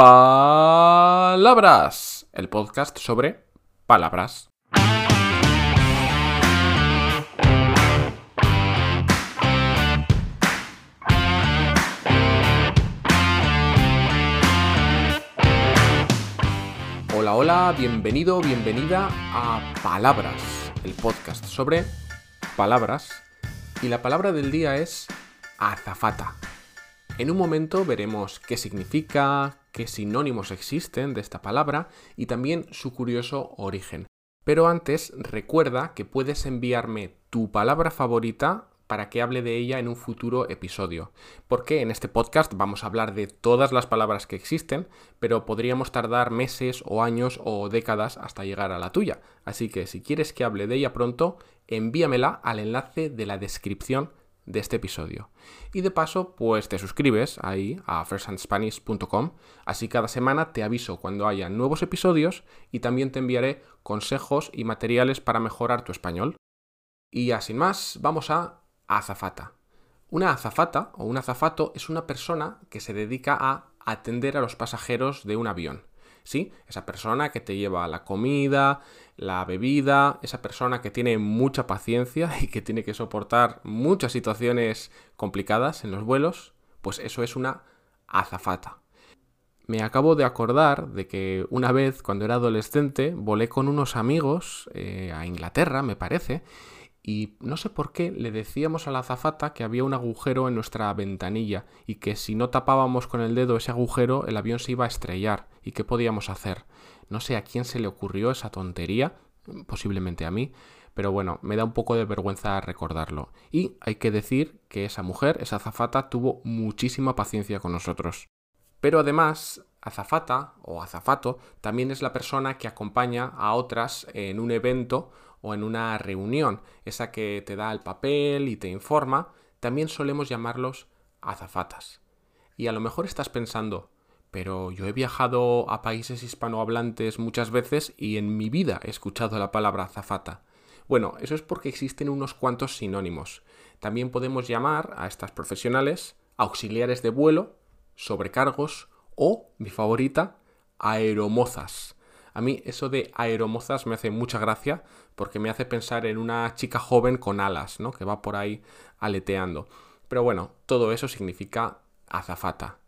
Palabras, el podcast sobre palabras. Hola, hola, bienvenido, bienvenida a Palabras, el podcast sobre palabras. Y la palabra del día es azafata. En un momento veremos qué significa, qué sinónimos existen de esta palabra y también su curioso origen. Pero antes recuerda que puedes enviarme tu palabra favorita para que hable de ella en un futuro episodio. Porque en este podcast vamos a hablar de todas las palabras que existen, pero podríamos tardar meses o años o décadas hasta llegar a la tuya. Así que si quieres que hable de ella pronto, envíamela al enlace de la descripción de este episodio. Y de paso, pues te suscribes ahí a firsthandspanish.com, así cada semana te aviso cuando haya nuevos episodios y también te enviaré consejos y materiales para mejorar tu español. Y ya sin más, vamos a azafata. Una azafata o un azafato es una persona que se dedica a atender a los pasajeros de un avión. ¿Sí? Esa persona que te lleva la comida, la bebida, esa persona que tiene mucha paciencia y que tiene que soportar muchas situaciones complicadas en los vuelos, pues eso es una azafata. Me acabo de acordar de que una vez, cuando era adolescente, volé con unos amigos eh, a Inglaterra, me parece, y no sé por qué le decíamos a la azafata que había un agujero en nuestra ventanilla y que si no tapábamos con el dedo ese agujero el avión se iba a estrellar y qué podíamos hacer. No sé a quién se le ocurrió esa tontería, posiblemente a mí, pero bueno, me da un poco de vergüenza recordarlo. Y hay que decir que esa mujer, esa azafata, tuvo muchísima paciencia con nosotros. Pero además, azafata o azafato también es la persona que acompaña a otras en un evento o en una reunión, esa que te da el papel y te informa, también solemos llamarlos azafatas. Y a lo mejor estás pensando, pero yo he viajado a países hispanohablantes muchas veces y en mi vida he escuchado la palabra azafata. Bueno, eso es porque existen unos cuantos sinónimos. También podemos llamar a estas profesionales auxiliares de vuelo, sobrecargos o, mi favorita, aeromozas. A mí eso de aeromozas me hace mucha gracia porque me hace pensar en una chica joven con alas, ¿no? Que va por ahí aleteando. Pero bueno, todo eso significa azafata.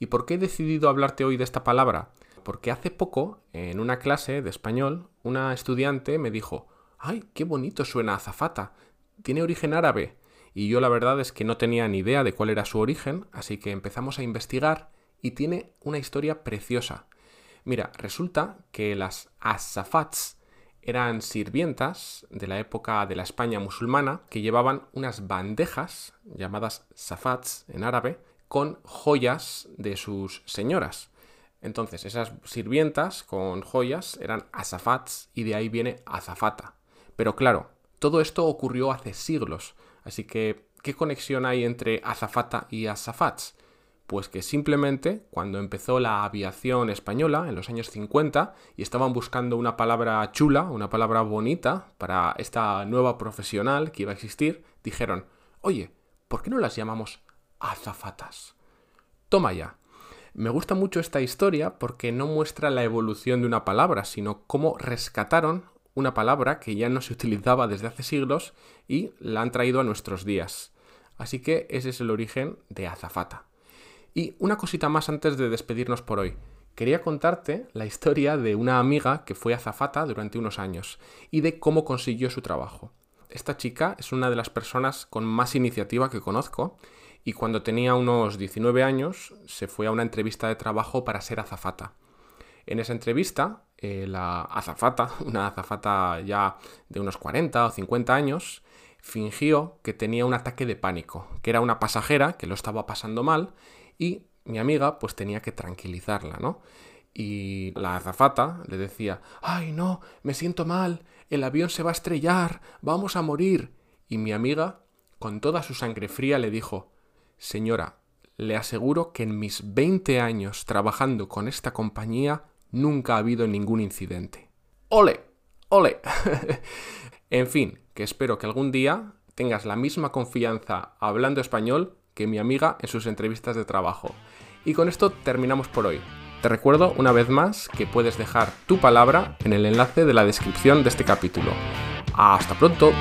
¿Y por qué he decidido hablarte hoy de esta palabra? Porque hace poco, en una clase de español, una estudiante me dijo, ¡ay, qué bonito suena azafata! Tiene origen árabe. Y yo la verdad es que no tenía ni idea de cuál era su origen, así que empezamos a investigar y tiene una historia preciosa. Mira, resulta que las azafats eran sirvientas de la época de la España musulmana que llevaban unas bandejas llamadas safats en árabe con joyas de sus señoras. Entonces, esas sirvientas con joyas eran azafats y de ahí viene azafata. Pero claro, todo esto ocurrió hace siglos, así que ¿qué conexión hay entre azafata y azafats? Pues que simplemente cuando empezó la aviación española en los años 50 y estaban buscando una palabra chula, una palabra bonita para esta nueva profesional que iba a existir, dijeron, oye, ¿por qué no las llamamos azafatas? Toma ya. Me gusta mucho esta historia porque no muestra la evolución de una palabra, sino cómo rescataron una palabra que ya no se utilizaba desde hace siglos y la han traído a nuestros días. Así que ese es el origen de azafata. Y una cosita más antes de despedirnos por hoy. Quería contarte la historia de una amiga que fue azafata durante unos años y de cómo consiguió su trabajo. Esta chica es una de las personas con más iniciativa que conozco y cuando tenía unos 19 años se fue a una entrevista de trabajo para ser azafata. En esa entrevista, eh, la azafata, una azafata ya de unos 40 o 50 años, fingió que tenía un ataque de pánico, que era una pasajera que lo estaba pasando mal y mi amiga pues tenía que tranquilizarla, ¿no? Y la azafata le decía, ay no, me siento mal, el avión se va a estrellar, vamos a morir. Y mi amiga, con toda su sangre fría, le dijo, señora, le aseguro que en mis 20 años trabajando con esta compañía nunca ha habido ningún incidente. ¡Ole! ¡Ole! en fin, que espero que algún día tengas la misma confianza hablando español que mi amiga en sus entrevistas de trabajo. Y con esto terminamos por hoy. Te recuerdo una vez más que puedes dejar tu palabra en el enlace de la descripción de este capítulo. Hasta pronto.